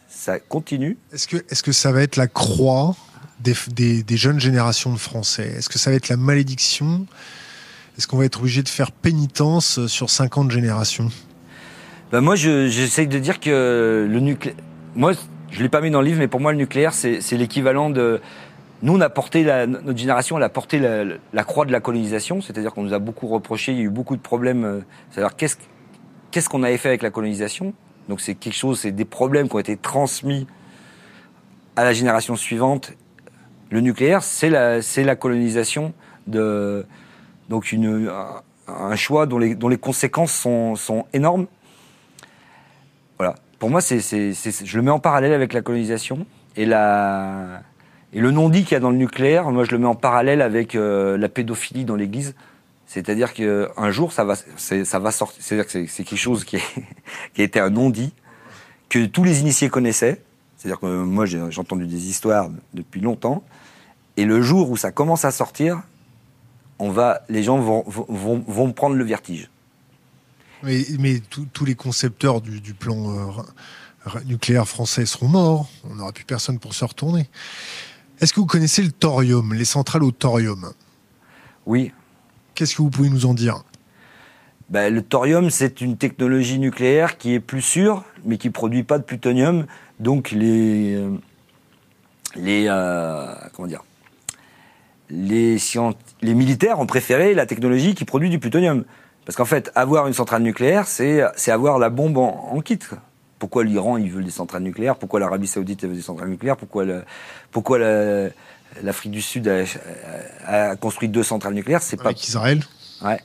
Ça continue. Est-ce que, est que ça va être la croix des, des, jeunes générations de Français? Est-ce que ça va être la malédiction? Est-ce qu'on va être obligé de faire pénitence sur 50 générations? Ben Moi, j'essaye de dire que le nucléaire. Moi, je ne l'ai pas mis dans le livre, mais pour moi, le nucléaire, c'est l'équivalent de nous, on a porté la, notre génération, elle a porté la, croix de la colonisation, c'est-à-dire qu'on nous a beaucoup reproché, il y a eu beaucoup de problèmes. Euh, c'est-à-dire qu'est-ce qu'on avait fait avec la colonisation? Donc c'est quelque chose, c'est des problèmes qui ont été transmis à la génération suivante. Le nucléaire, c'est la, colonisation de donc une, un, choix dont les, conséquences sont, énormes. Voilà. Pour moi, je le mets en parallèle avec la colonisation et la et le non-dit qu'il y a dans le nucléaire, moi je le mets en parallèle avec euh, la pédophilie dans l'Église. C'est-à-dire qu'un jour, ça va, sortir. C'est-à-dire que c'est quelque chose qui, a été un non-dit, que tous les initiés connaissaient. C'est-à-dire que moi, j'ai entendu des histoires depuis longtemps. Et le jour où ça commence à sortir, on va, les gens vont, vont, prendre le vertige. Mais, tous les concepteurs du, du plan euh, nucléaire français seront morts. On n'aura plus personne pour se retourner. Est-ce que vous connaissez le thorium, les centrales au thorium Oui. Qu'est-ce que vous pouvez nous en dire? Ben, Le thorium, c'est une technologie nucléaire qui est plus sûre, mais qui ne produit pas de plutonium. Donc les, euh, les euh, comment dire, les, les militaires ont préféré la technologie qui produit du plutonium. Parce qu'en fait, avoir une centrale nucléaire, c'est avoir la bombe en, en kit. Pourquoi l'Iran, il veut des centrales nucléaires? Pourquoi l'Arabie Saoudite veut des centrales nucléaires? Pourquoi, pourquoi l'Afrique du Sud a, construit deux centrales nucléaires? C'est pas Israël. Ouais.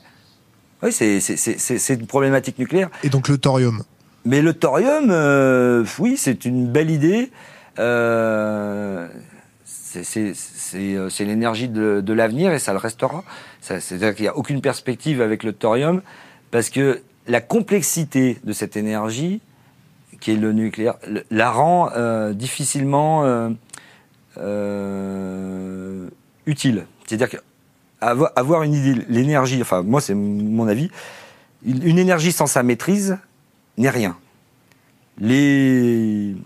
Oui, c'est une problématique nucléaire. Et donc le thorium. Mais le thorium, euh, oui, c'est une belle idée. Euh, c'est l'énergie de, de l'avenir et ça le restera. C'est-à-dire qu'il n'y a aucune perspective avec le thorium parce que la complexité de cette énergie qui est le nucléaire, la rend euh, difficilement euh, euh, utile. C'est-à-dire qu'avoir une idée, l'énergie, enfin moi c'est mon avis, une énergie sans sa maîtrise n'est rien. Les,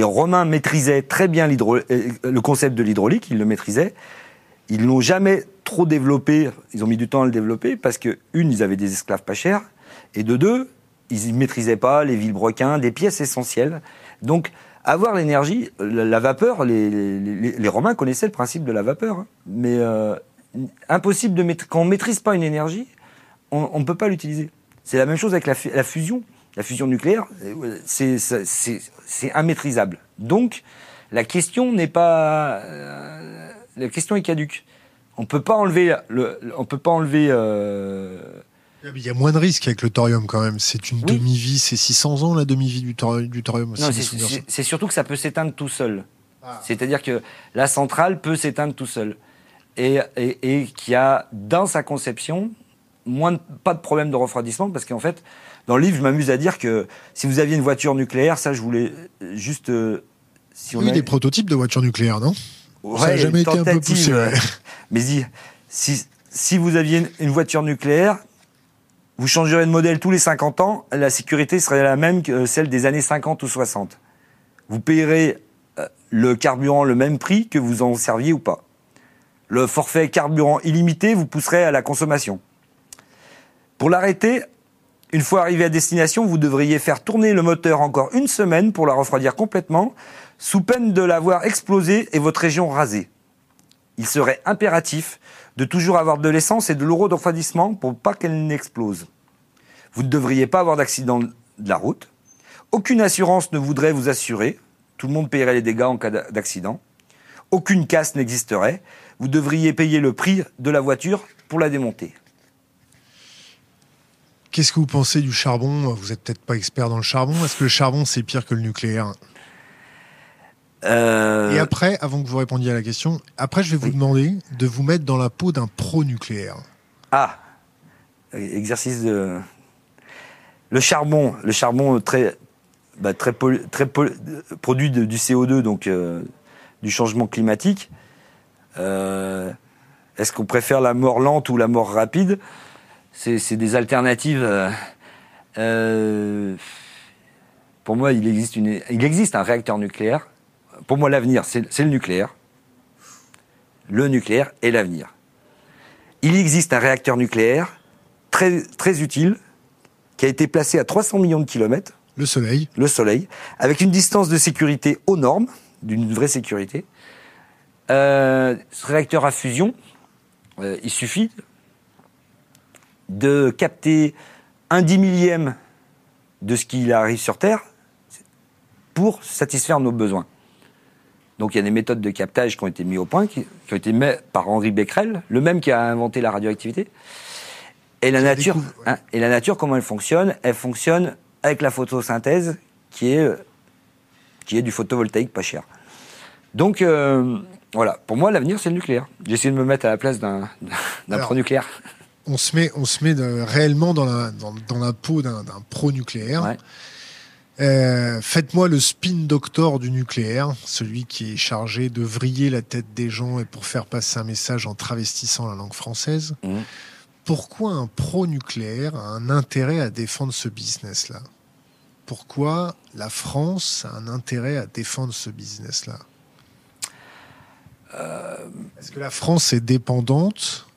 Romains maîtrisaient très bien le concept de l'hydraulique, ils le maîtrisaient. Ils l'ont jamais trop développé, ils ont mis du temps à le développer parce que, une, ils avaient des esclaves pas chers, et de deux, ils ne maîtrisaient pas les vilebrequins, des pièces essentielles. Donc, avoir l'énergie, la, vapeur, les, les, les, Romains connaissaient le principe de la vapeur, hein. mais euh, impossible de mettre, quand on maîtrise pas une énergie, on ne peut pas l'utiliser. C'est la même chose avec la, la, fusion. La fusion nucléaire, c'est immaîtrisable. Donc, la question n'est pas, euh, la question est caduque. On peut pas enlever, le, on peut pas enlever euh, il y a moins de risques avec le thorium quand même. C'est une demi-vie, c'est 600 ans la demi-vie du, thorium. c'est surtout que ça peut s'éteindre tout seul. Ah. C'est-à-dire que la centrale peut s'éteindre tout seul. Et, et, qu'il y a dans sa conception moins pas de problème de refroidissement parce qu'en fait, dans le livre, je m'amuse à dire que si vous aviez une voiture nucléaire, ça je voulais juste. Euh, si on oui, des prototypes de voitures nucléaires, non? Ça n'a jamais été un peu poussé. Mais si, si vous aviez une voiture nucléaire, vous changerez de modèle tous les 50 ans, la sécurité serait la même que celle des années 50 ou 60. Vous payerez euh, le carburant le même prix que vous en serviez ou pas. Le forfait carburant illimité vous pousserait à la consommation. Pour l'arrêter, Une fois arrivé à destination, vous devriez faire tourner le moteur encore une semaine pour la refroidir complètement, sous peine de l'avoir explosé et votre région rasée. Il serait impératif de toujours avoir de l'essence et de l'euro de refroidissement pour pas qu'elle n'explose. Vous ne devriez pas avoir d'accident de la route. Aucune assurance ne voudrait vous assurer. Tout le monde paierait les dégâts en cas d'accident. Aucune casse n'existerait. Vous devriez payer le prix de la voiture pour la démonter. Qu'est-ce que vous pensez du charbon? Vous n'êtes peut-être pas expert dans le charbon. Est-ce que le charbon, c'est pire que le nucléaire? Euh, Et après, avant que vous répondiez à la question, après, je vais vous Oui. demander de vous mettre dans la peau d'un pro-nucléaire. Ah, exercice de. Le charbon, le charbon très, bah, très, très produit de- du CO2, donc euh, du changement climatique. Euh, Est-ce qu'on préfère la mort lente ou la mort rapide? C'est des alternatives. pour moi, il existe, une, il existe un réacteur nucléaire. Pour moi, l'avenir, c'est le nucléaire. Le nucléaire est l'avenir il existe un réacteur nucléaire très, très utile qui a été placé à 300 millions de kilomètres, Le soleil, le Soleil, avec une distance de sécurité aux normes, d'une vraie sécurité. Euh, ce réacteur à fusion, euh, il suffit de capter un dix millième de ce qui arrive sur Terre pour satisfaire nos besoins. Donc il y a des méthodes de captage qui ont été mises au point, qui, qui ont été mises par Henri Becquerel, le même qui a inventé la radioactivité. Et la nature, ouais. hein, et la nature, comment elle fonctionne? Elle fonctionne avec la photosynthèse, qui est, euh, qui est du photovoltaïque pas cher. Donc euh, voilà, pour moi l'avenir c'est le nucléaire. J'ai essayé de me mettre à la place d'un pro-nucléaire. on se met, on se met de- réellement dans la, dans, dans la peau d'un d'un pro-nucléaire. Ouais. Euh, Faites-moi le spin doctor du nucléaire, celui qui est chargé de vriller la tête des gens et pour faire passer un message en travestissant la langue française. Mhm. Pourquoi un pro-nucléaire a un intérêt à défendre ce business-là? Pourquoi la France a un intérêt à défendre ce business-là? Est-ce que la France est dépendante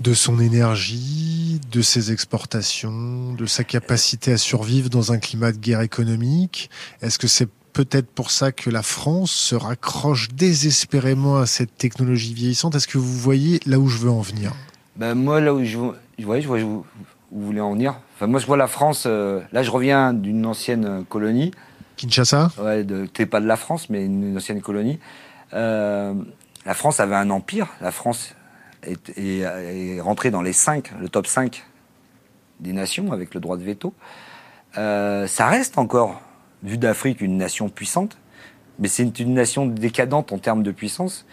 de son énergie, de ses exportations, de sa capacité à survivre dans un climat de guerre économique Est-ce que c'est peut-être pour ça que la France se raccroche désespérément à cette technologie vieillissante? Est-ce que vous voyez là où je veux en venir? Ben, moi, là où je, je, ouais, je vois où vous voulez en venir. Enfin, moi, je vois la France. euh, là, je reviens d'une ancienne colonie. Kinshasa? Ouais, de, pas de la France, mais une, une ancienne colonie. Euh, la France avait un empire. La France est, est- rentrée dans les 5, le top 5 des nations avec le droit de veto. Euh, ça reste encore, vu d'Afrique, une nation puissante, mais c'est une nation décadente en termes de puissance.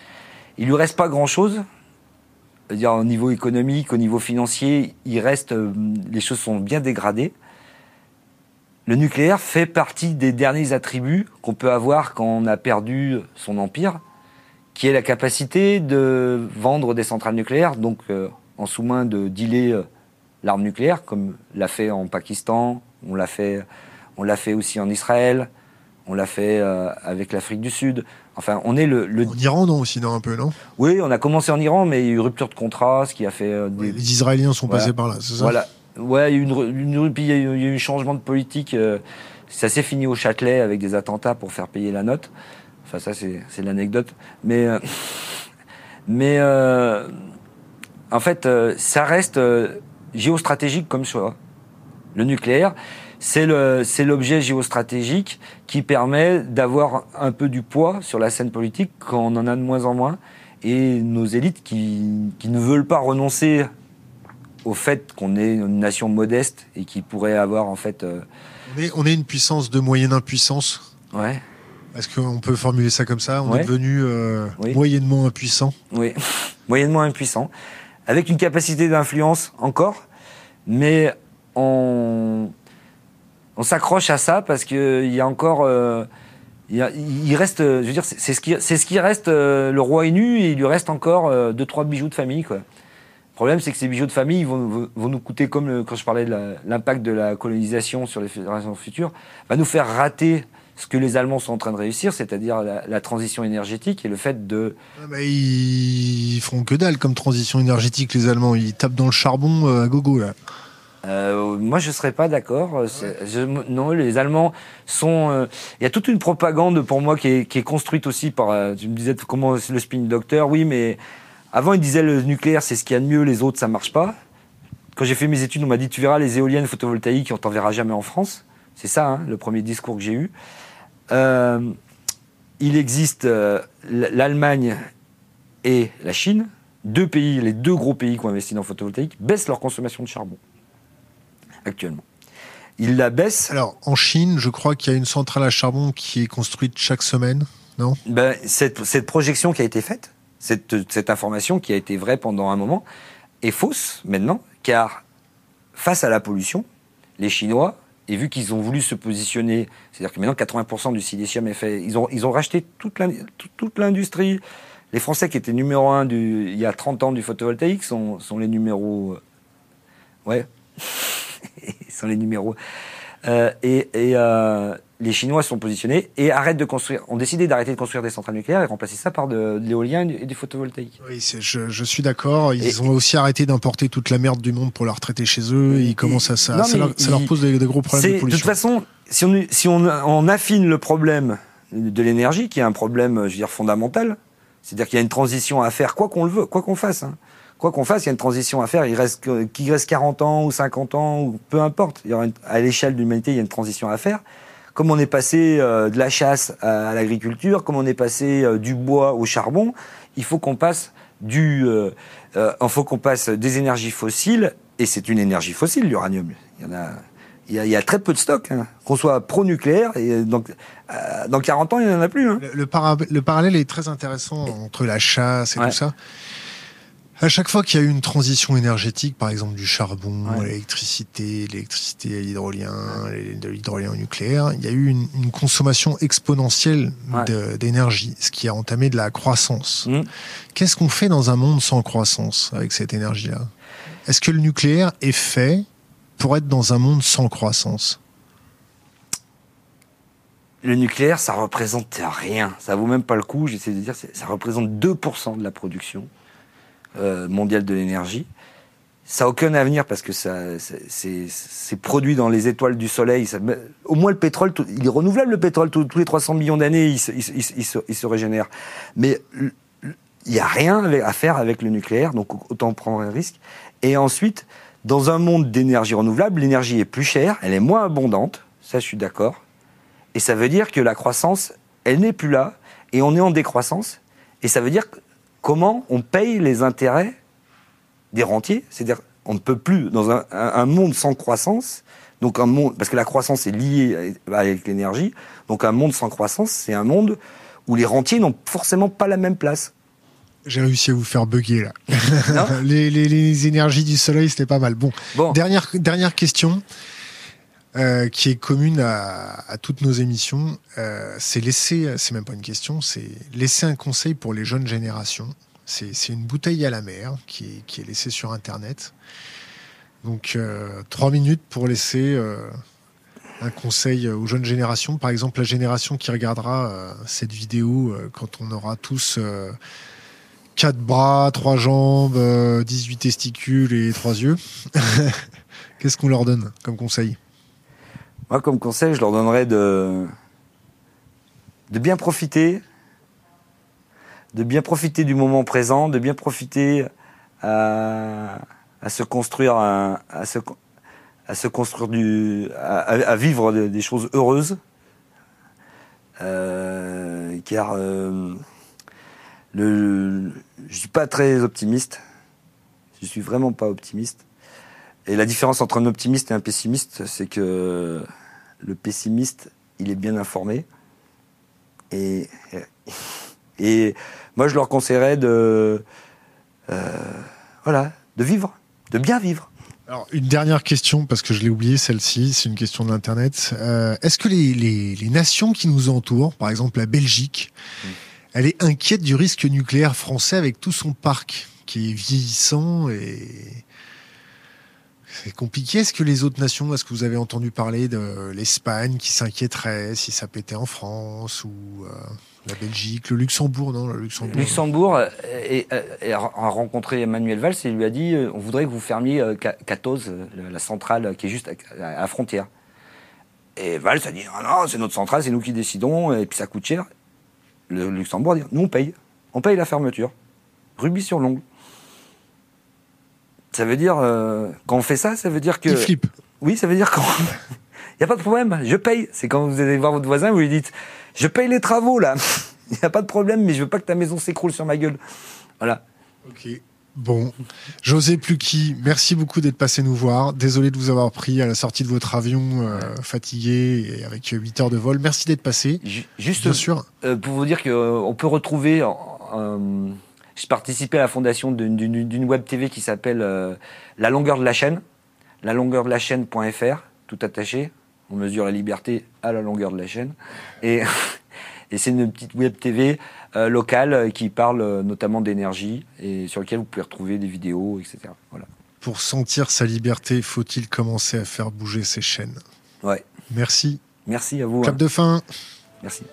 Il lui reste pas grand-chose. C'est-à-dire au niveau économique, au niveau financier, il reste, euh, les choses sont bien dégradées. Le nucléaire fait partie des derniers attributs qu'on peut avoir quand on a perdu son empire, qui est la capacité de vendre des centrales nucléaires, donc euh, en sous-main de dealer euh, l'arme nucléaire, comme l'a fait en Pakistan, on l'a fait, on l'a fait aussi en Israël, on l'a fait euh, avec l'Afrique du Sud. Enfin, on est le, le- En Iran, non aussi, non, un peu, non? Oui, on a commencé en Iran, mais il y a eu rupture de contrat, ce qui a fait euh, des, Les Israéliens sont Voilà. passés par là, c'est ça? Voilà. Ouais, il y a eu une, une, re- puis il y a eu, il y a eu un changement de politique. euh, ça s'est fini au Châtelet avec des attentats pour faire payer la note. Enfin, ça, c'est l'anecdote. Mais, euh, mais euh, en fait, euh, ça reste géostratégique comme choix. Le nucléaire, c'est l'objet géostratégique qui permet d'avoir un peu du poids sur la scène politique quand on en a de moins en moins. Et nos élites qui, qui ne veulent pas renoncer au fait qu'on est une nation modeste et qui pourrait avoir en fait euh, on, est, on est une puissance de moyenne impuissance. ouais Est-ce qu'on peut formuler ça comme ça? On Ouais. est devenu euh, Oui. moyennement impuissant. oui moyennement impuissant avec une capacité d'influence encore mais on on s'accroche à ça parce que il y a encore euh, il, y a- il reste je veux dire c'est ce qui c'est ce qui reste euh, le roi est nu et il lui reste encore deux trois bijoux de famille quoi le problème, c'est que ces bijoux de famille vont, nous coûter, comme le- quand je parlais de l'impact de la colonisation sur les fédérations futures, va nous faire rater ce que les Allemands sont en train de réussir, c'est-à-dire la, la transition énergétique et le fait de... Ah bah, ils feront que dalle comme transition énergétique, les Allemands. Ils tapent dans le charbon euh, à gogo, là. Euh, moi, je serais pas d'accord. Non, les Allemands sont. euh, Il y a toute une propagande pour moi qui est, qui est construite aussi par. euh, tu me disais comment c'est le spin doctor. Oui, mais avant ils disaient le nucléaire c'est ce qu'il y a de mieux, les autres ça marche pas. Quand j'ai fait mes études, on m'a dit tu verras les éoliennes photovoltaïques, on t'en verra jamais en France. C'est ça, hein, le premier discours que j'ai eu. Euh, il existe euh, l'Allemagne et la Chine, deux pays, les deux gros pays qui ont investi dans le photovoltaïque, baissent leur consommation de charbon actuellement. Ils la baissent. Alors, en Chine, je crois qu'il y a une centrale à charbon qui est construite chaque semaine, non? Ben, cette, cette projection qui a été faite, cette, cette information qui a été vraie pendant un moment, est fausse maintenant, car face à la pollution, les Chinois, et vu qu'ils ont voulu se positionner, c'est-à-dire que maintenant 80% du silicium est fait, ils ont, ils ont racheté toute l'in- toute- toute l'industrie. Les Français qui étaient numéro un du, il y a 30 ans du photovoltaïque sont, sont les numéros. Ouais. Ils sont les numéros. Euh, et et euh, les Chinois sont positionnés et arrêtent de construire, ont décidé d'arrêter de construire des centrales nucléaires et remplacer ça par de, de l'éolien et du- photovoltaïque. Oui, je, je suis d'accord. Ils Et- ont aussi arrêté d'importer toute la merde du monde pour la retraiter chez eux. Et ils commencent à ça. Non, ça, leur, ça leur ils- pose des, des gros problèmes de de toute façon, si on, si on, on affine le problème de l'énergie, qui est un problème, je veux dire, fondamental, c'est-à-dire qu'il y a une transition à faire, quoi qu'on le veut, quoi qu'on fasse. hein. Quoi qu'on fasse, il y a une transition à faire. Il reste qu'il reste 40 ans ou 50 ans ou peu importe. Il y aura une- à l'échelle de l'humanité, il y a une transition à faire. Comme on est passé euh, de la chasse à, à l'agriculture, comme on est passé euh, du bois au charbon, il faut qu'on passe du, euh, euh, il faut qu'on passe des énergies fossiles. Et c'est une énergie fossile, l'uranium. Il y en a, il y a, il y a très peu de stock. hein. Qu'on soit pro-nucléaire, et donc euh, dans 40 ans, il n'y en a plus. hein. Le, le para- le parallèle est très intéressant entre la chasse et Ouais. tout ça. À chaque fois qu'il y a eu une transition énergétique, par exemple du charbon à Ouais. l'électricité, l'électricité à l'hydrolien, de l'hydrolien au nucléaire, il y a eu une, une consommation exponentielle Ouais. d'énergie, ce qui a entamé de la croissance. Mm. Qu'est-ce qu'on fait dans un monde sans croissance avec cette énergie-là? Est-ce que le nucléaire est fait pour être dans un monde sans croissance? Le nucléaire, ça représente rien. Ça vaut même pas le coup. J'essaie de dire, ça représente 2% de la production euh, mondiale de l'énergie. Ça n'a aucun avenir parce que ça, c'est- produit dans les étoiles du soleil. Au moins le pétrole, il est renouvelable le pétrole. Tous les 300 millions d'années, il, il se- régénère. Mais il n'y a rien à faire avec le nucléaire, donc autant prendre un risque. Et ensuite, dans un monde d'énergie renouvelable, l'énergie est plus chère, elle est moins abondante. Ça, je suis d'accord. Et ça veut dire que la croissance, elle n'est plus là, et on est en décroissance. Et ça veut dire que- comment on paye les intérêts des rentiers. C'est-à-dire, on ne peut plus, dans un, monde sans croissance, donc un monde, parce que la croissance est liée avec l'énergie, donc un monde sans croissance, c'est un monde où les rentiers n'ont forcément pas la même place. J'ai réussi à vous faire bugger là. Les, les- les énergies du soleil, c'était pas mal. Bon, Bon, Dernière, dernière question euh, qui est commune à, toutes nos émissions, euh, c'est laisser, c'est même pas une question, c'est laisser un conseil pour les jeunes générations. C'est une bouteille à la mer qui est, laissée sur Internet. Donc euh, trois minutes pour laisser un conseil aux jeunes générations. Par exemple, la génération qui regardera cette vidéo quand on aura tous quatre bras, trois jambes, euh, 18 testicules et trois yeux. Qu'est-ce qu'on leur donne comme conseil? Moi, comme conseil, je leur donnerais de, bien profiter, de bien profiter du moment présent, de bien profiter à, se construire, à, se, construire à, vivre des, choses heureuses, Euh, car euh, le, je suis pas très optimiste. Je suis vraiment pas optimiste. Et la différence entre un optimiste et un pessimiste, c'est que le pessimiste, il est bien informé. Et, et moi, je leur conseillerais de, euh, voilà, de vivre, de bien vivre. Alors, une dernière question, parce que je l'ai oublié celle-ci, c'est une question de l'Internet. Euh, Est-ce que les, les- les nations qui nous entourent, par exemple la Belgique, Mm. elle est inquiète du risque nucléaire français avec tout son parc qui est vieillissant et C'est compliqué. Est-ce que les autres nations, est-ce que vous avez entendu parler de l'Espagne qui s'inquiéterait si ça pétait en France ou euh, la Belgique, le Luxembourg, non le Luxembourg. Euh, et, a rencontré Emmanuel Valls et lui a dit on voudrait que vous fermiez Catos, la centrale qui est juste à la frontière. Et Valls a dit ah non, c'est notre centrale, c'est nous qui décidons et puis ça coûte cher. Le Luxembourg a dit nous on paye, on paye la fermeture. Rubis sur l'ongle. Ça veut dire, euh, quand on fait ça, ça veut dire que. Il flippe. Oui, ça veut dire quand. Il n'y a pas de problème, je paye. C'est quand vous allez voir votre voisin, vous lui dites Je paye les travaux là. Il n'y a pas de problème, mais je veux pas que ta maison s'écroule sur ma gueule. Voilà. Ok. Bon, José Plucky, merci beaucoup d'être passé nous voir. Désolé de vous avoir pris à la sortie de votre avion euh, fatigué et avec 8 heures de vol. Merci d'être passé. Juste Bien sûr. Euh, pour vous dire qu'on peut retrouver je participais à la fondation d'une web TV qui s'appelle euh, La longueur de la chaîne, la longueur de la chaîne.fr, tout attaché. On mesure la liberté à la longueur de la chaîne. Et, et c'est une petite web TV euh, locale euh, qui parle notamment d'énergie et sur laquelle vous pouvez retrouver des vidéos, etc. Voilà. Pour sentir sa liberté, faut-il commencer à faire bouger ses chaînes? Ouais. Merci. Merci à vous. Hein. de fin. Merci.